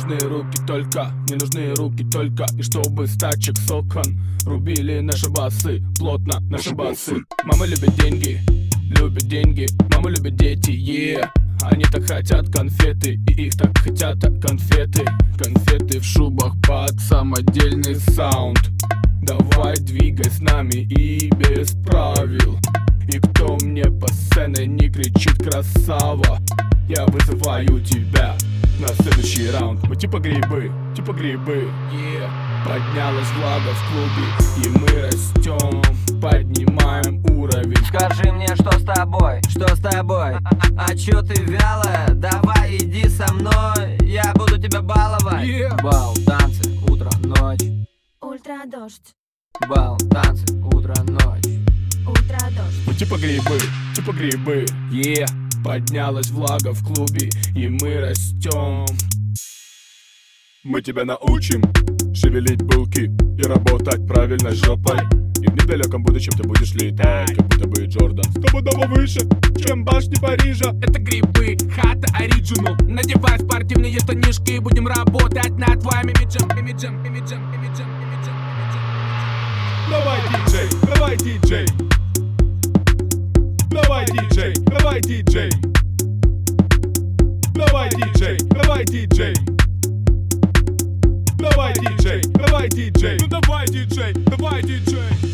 нужны руки только, мне нужны руки только. И чтобы с тачек с окон Рубили наши басы, плотно наши басы. Мама любит деньги, любит деньги Мама любит дети, yeah. Они так хотят конфеты, и их так хотят конфеты. Конфеты в шубах под самодельный саунд. Давай двигай с нами и без правил. И кто мне по сцене не кричит красава Я вызываю тебя следующий раунд. Мы типа грибы, типа грибы. Yeah. Поднялась влага в клубе И мы растем, поднимаем уровень. Скажи мне, что с тобой, что с тобой? А чё ты вялая? Давай иди со мной. Я буду тебя баловать. Yeah. Бал, танцы, утро, ночь. Ультрадождь, Бал, танцы, утро, ночь. Ультрадождь. Мы типа грибы, типа грибы. Yeah. Поднялась влага в клубе И мы растем Мы тебя научим Шевелить булки И работать правильно жопой. И в недалеком будущем ты будешь летать Как будто бы Джордан. Стопудово выше, чем башни Парижа. Это грибы, хата оригинал. Надевай спортивные штанишки и будем работать над твоим имиджем Имиджем, имиджем, имиджем, имиджем, давай, диджей Давай, диджей, давай, диджей Давай, диджей, давай, диджей Давай, диджей, давай, диджей Ну давай, диджей, давай, диджей